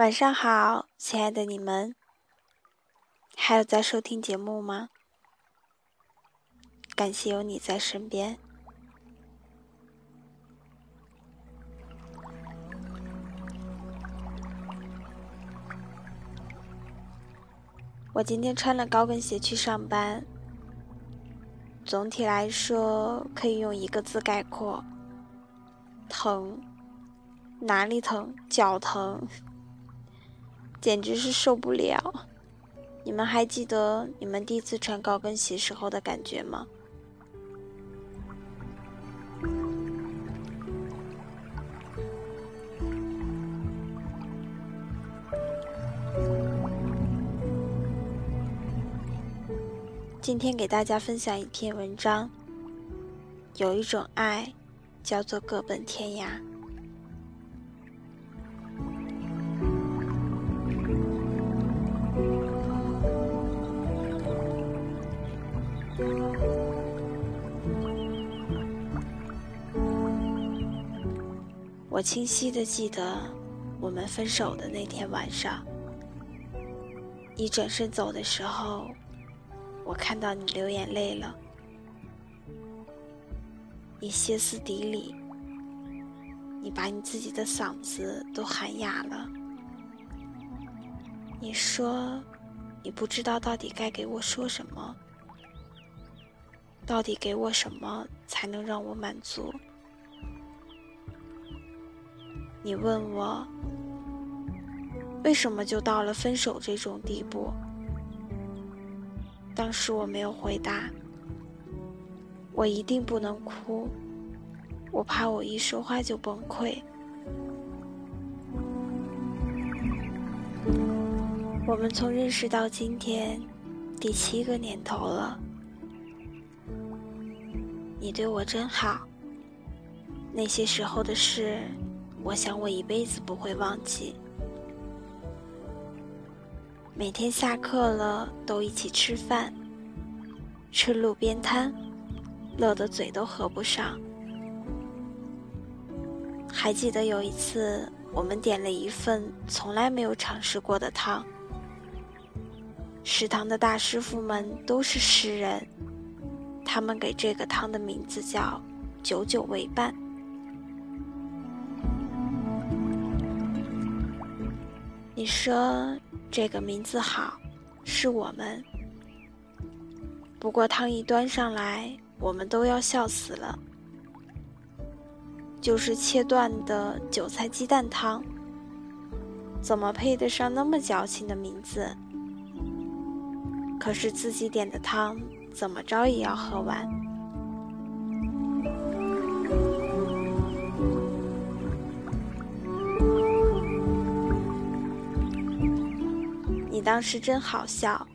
晚上好，亲爱的你们，还有在收听节目吗？感谢有你在身边。我今天穿了高跟鞋去上班，总体来说可以用一个字概括：疼。哪里疼？脚疼。简直是受不了！你们还记得你们第一次穿高跟鞋时候的感觉吗？今天给大家分享一篇文章。有一种爱，叫做各奔天涯。我清晰的记得，我们分手的那天晚上，你转身走的时候，我看到你流眼泪了，你歇斯底里，你把你自己的嗓子都喊哑了，你说，你不知道到底该给我说什么，到底给我什么才能让我满足？你问我，为什么就到了分手这种地步？当时我没有回答。我一定不能哭，我怕我一说话就崩溃。我们从认识到今天，第七个年头了。你对我真好，那些时候的事。我想，我一辈子不会忘记。每天下课了，都一起吃饭，吃路边摊，乐得嘴都合不上。还记得有一次，我们点了一份从来没有尝试过的汤，食堂的大师傅们都是诗人，他们给这个汤的名字叫“久久为伴”。你说这个名字好，是我们。不过汤一端上来，我们都要笑死了。就是切断的韭菜鸡蛋汤，怎么配得上那么矫情的名字？可是自己点的汤，怎么着也要喝完。你当时真好笑，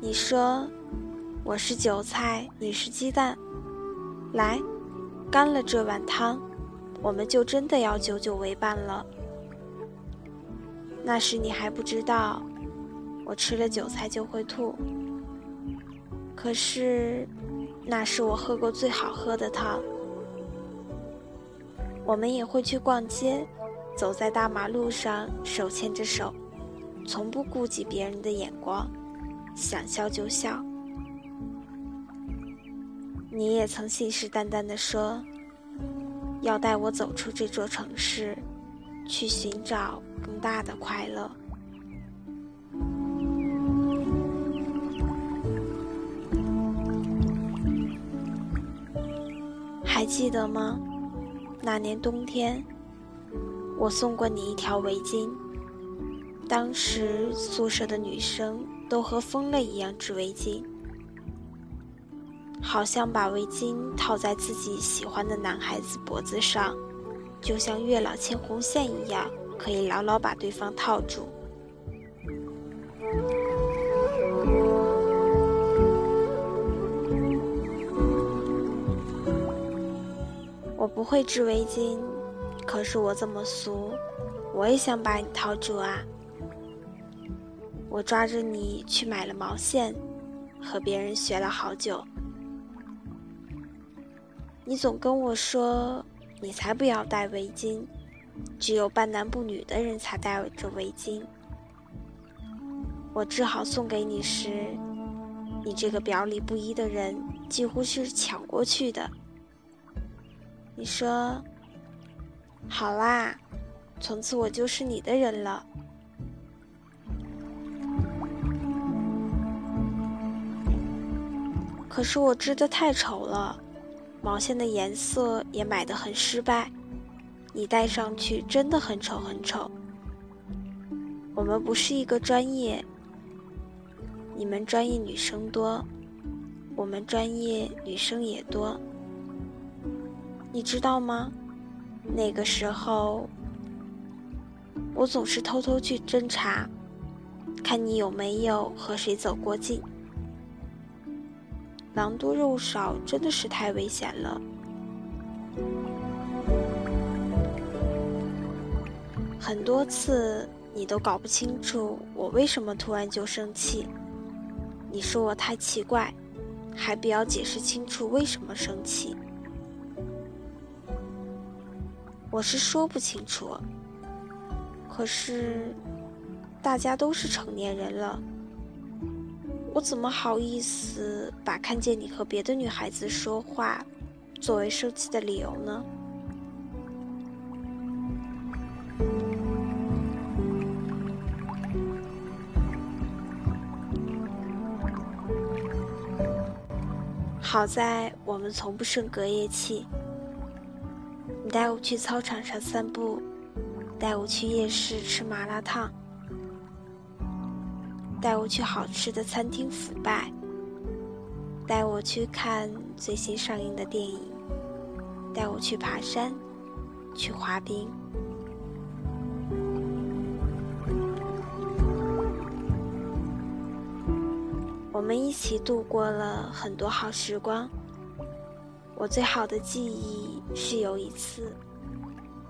你说我是韭菜，你是鸡蛋，来，干了这碗汤，我们就真的要久久为伴了。那时你还不知道，我吃了韭菜就会吐。可是，那是我喝过最好喝的汤。我们也会去逛街，走在大马路上，手牵着手。从不顾及别人的眼光，想笑就笑。你也曾信誓旦旦地说，要带我走出这座城市，去寻找更大的快乐。还记得吗？那年冬天，我送过你一条围巾。当时宿舍的女生都和疯了一样织围巾，好像把围巾套在自己喜欢的男孩子脖子上，就像月老牵红线一样，可以牢牢把对方套住。我不会织围巾，可是我这么俗，我也想把你套住啊。我抓着你去买了毛线，和别人学了好久。你总跟我说，你才不要戴围巾，只有半男不女的人才戴着围巾。我只好送给你时，你这个表里不一的人几乎是抢过去的。你说：“好啦，从此我就是你的人了。”可是我织的太丑了，毛线的颜色也买的很失败，你戴上去真的很丑很丑。我们不是一个专业，你们专业女生多，我们专业女生也多。你知道吗？那个时候，我总是偷偷去侦查，看你有没有和谁走过近。狼多肉少真的是太危险了。很多次你都搞不清楚我为什么突然就生气，你说我太奇怪，还不要解释清楚为什么生气。我是说不清楚，可是大家都是成年人了。我怎么好意思把看见你和别的女孩子说话作为生气的理由呢？好在我们从不生隔夜气。你带我去操场上散步，带我去夜市吃麻辣烫。带我去好吃的餐厅腐败，带我去看最新上映的电影，带我去爬山，去滑冰。我们一起度过了很多好时光。我最好的记忆是有一次，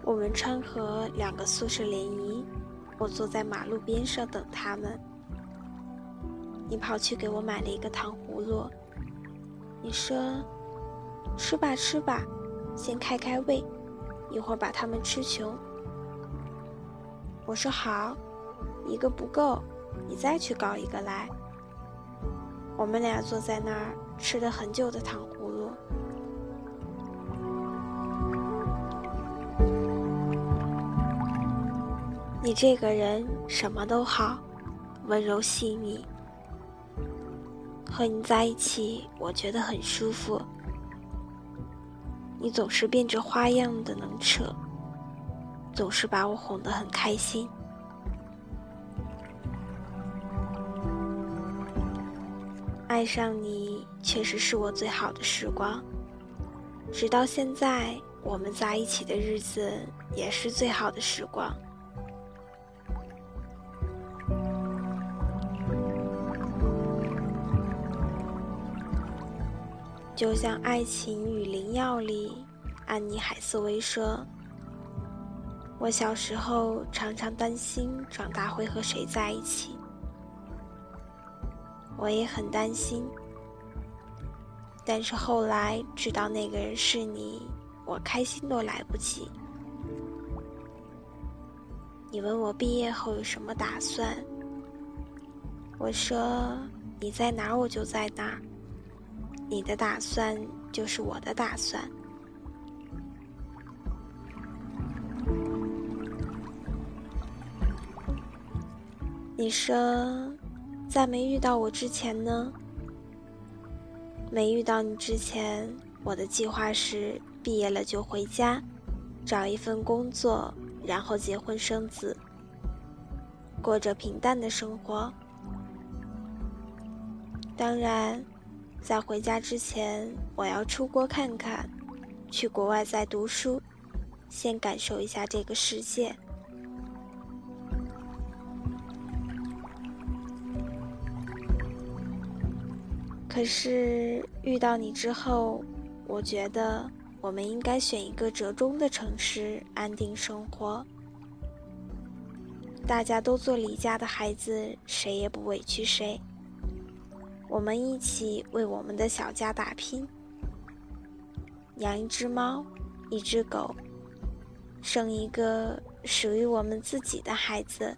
我们川河两个宿舍联谊，我坐在马路边上等他们。你跑去给我买了一个糖葫芦，你说：“吃吧吃吧，先开开胃，一会儿把它们吃穷。”我说：“好，一个不够，你再去搞一个来。”我们俩坐在那儿吃了很久的糖葫芦。你这个人什么都好，温柔细腻。和你在一起，我觉得很舒服。你总是变着花样的能扯，总是把我哄得很开心。爱上你确实是我最好的时光，直到现在，我们在一起的日子也是最好的时光。就像《爱情与灵药》里，安妮海瑟薇说：“我小时候常常担心长大会和谁在一起，我也很担心。但是后来知道那个人是你，我开心都来不及。你问我毕业后有什么打算，我说你在哪儿，我就在哪儿。”你的打算就是我的打算。你说，在没遇到我之前呢？没遇到你之前，我的计划是毕业了就回家，找一份工作，然后结婚生子，过着平淡的生活。当然。在回家之前，我要出国看看，去国外再读书，先感受一下这个世界。可是遇到你之后，我觉得我们应该选一个折中的城市安定生活。大家都做离家的孩子，谁也不委屈谁。我们一起为我们的小家打拼，养一只猫，一只狗，生一个属于我们自己的孩子，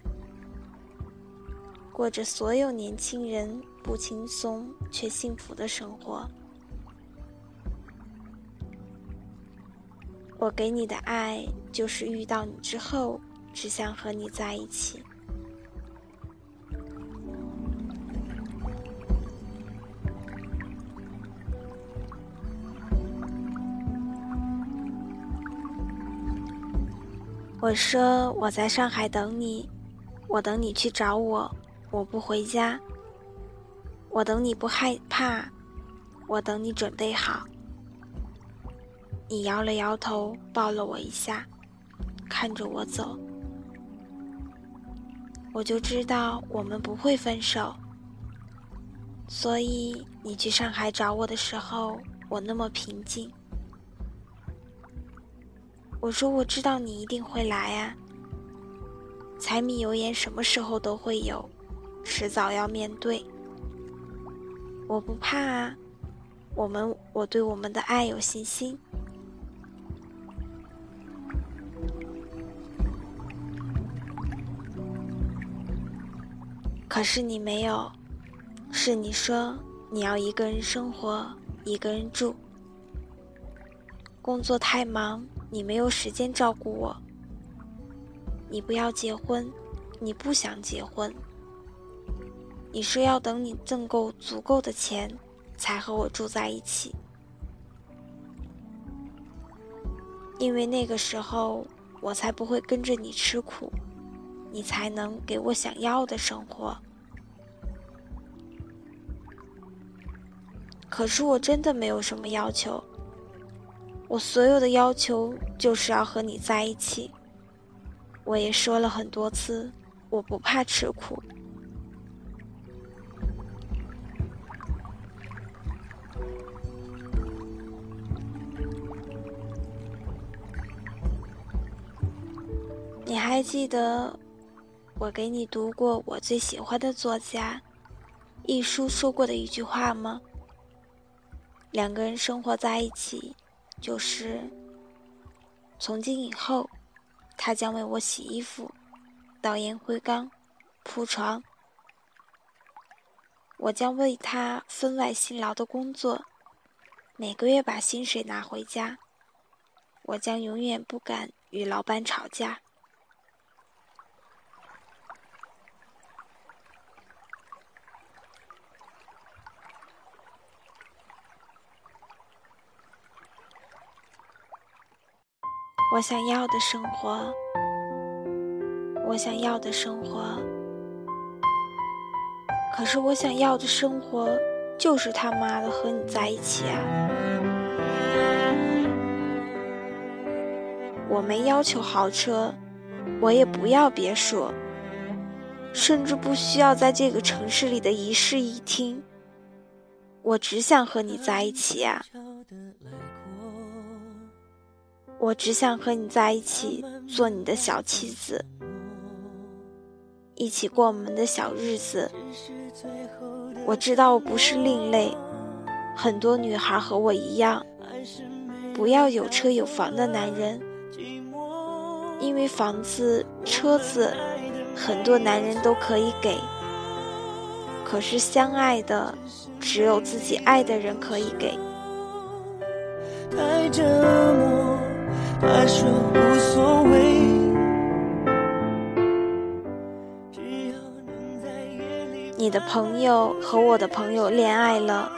过着所有年轻人不轻松却幸福的生活。我给你的爱，就是遇到你之后，只想和你在一起。我说我在上海等你，我等你去找我，我不回家。我等你不害怕，我等你准备好。你摇了摇头，抱了我一下，看着我走，我就知道我们不会分手。所以你去上海找我的时候，我那么平静。我说我知道你一定会来啊。柴米油盐什么时候都会有，迟早要面对。我不怕啊，我们我对我们的爱有信心。可是你没有，是你说你要一个人生活，一个人住。工作太忙，你没有时间照顾我。你不要结婚，你不想结婚。你说要等你挣够足够的钱，才和我住在一起，因为那个时候我才不会跟着你吃苦。你才能给我想要的生活。可是我真的没有什么要求，我所有的要求就是要和你在一起。我也说了很多次，我不怕吃苦。你还记得？我给你读过我最喜欢的作家一书说过的一句话吗？两个人生活在一起，就是从今以后，他将为我洗衣服、倒烟灰缸、铺床，我将为他分外辛劳的工作，每个月把薪水拿回家，我将永远不敢与老板吵架。我想要的生活，我想要的生活，可是我想要的生活就是他妈的和你在一起啊！我没要求豪车，我也不要别墅，甚至不需要在这个城市里的一室一厅，我只想和你在一起啊！我只想和你在一起，做你的小妻子，一起过我们的小日子。我知道我不是另类，很多女孩和我一样，不要有车有房的男人，因为房子、车子，很多男人都可以给，可是相爱的，只有自己爱的人可以给。太折磨。他说无所谓。你的朋友和我的朋友恋爱了。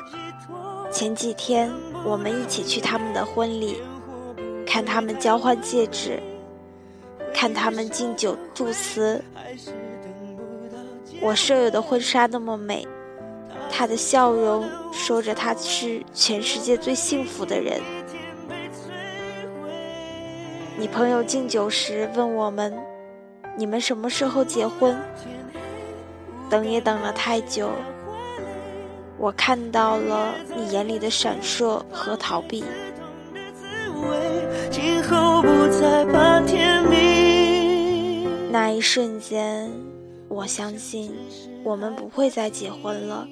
前几天我们一起去他们的婚礼，看他们交换戒指，看他们敬酒祝词。我舍友的婚纱那么美，她的笑容说着她是全世界最幸福的人。你朋友敬酒时问我们：“你们什么时候结婚？”等也等了太久，我看到了你眼里的闪烁和逃避。那一瞬间，我相信我们不会再结婚了。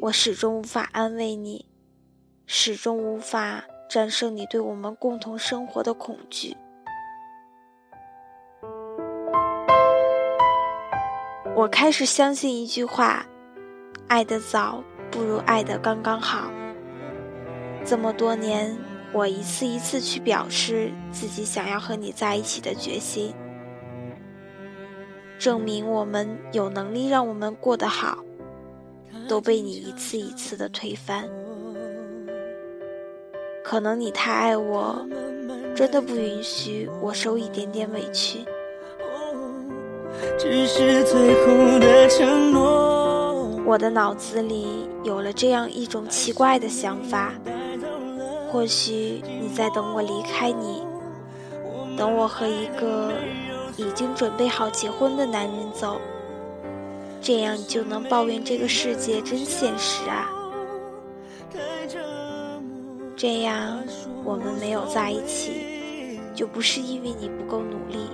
我始终无法安慰你，始终无法。战胜你对我们共同生活的恐惧。我开始相信一句话：爱得早不如爱得刚刚好。这么多年，我一次一次去表示自己想要和你在一起的决心，证明我们有能力让我们过得好，都被你一次一次的推翻。可能你太爱我，真的不允许我受一点点委屈。只是最后的承诺。我的脑子里有了这样一种奇怪的想法：或许你在等我离开你，等我和一个已经准备好结婚的男人走，这样就能抱怨这个世界真现实啊。这样，我们没有在一起，就不是因为你不够努力，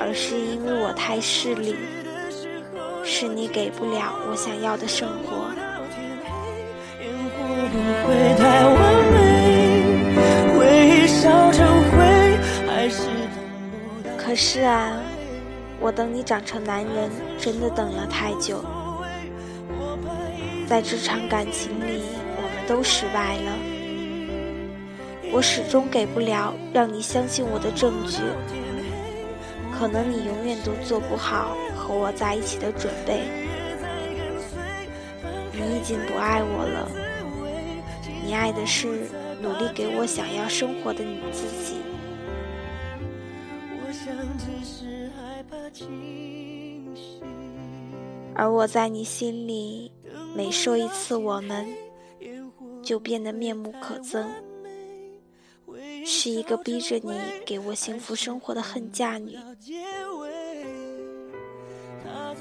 而是因为我太势利，是你给不了我想要的生活。可是啊，我等你长成男人，真的等了太久，在这场感情里。都失败了，我始终给不了让你相信我的证据。可能你永远都做不好和我在一起的准备。你已经不爱我了，你爱的是努力给我想要生活的你自己。而我在你心里，每说一次我们。就变得面目可憎，是一个逼着你给我幸福生活的恨嫁女。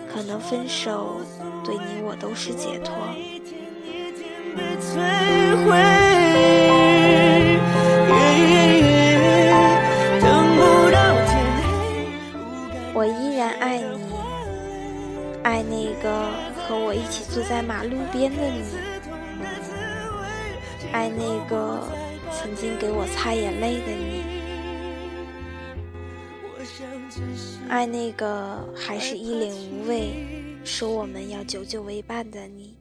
可能分手对你我都是解脱。我依然爱你，爱那个和我一起坐在马路边的你。爱那个曾经给我擦眼泪的你，爱那个还是一脸无畏说我们要久久为伴的你。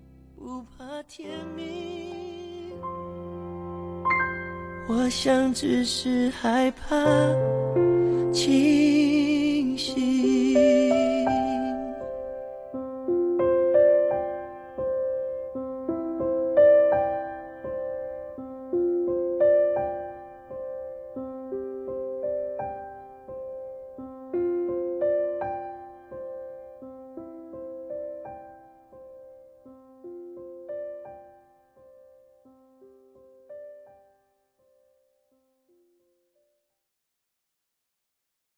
我想只是害怕。情。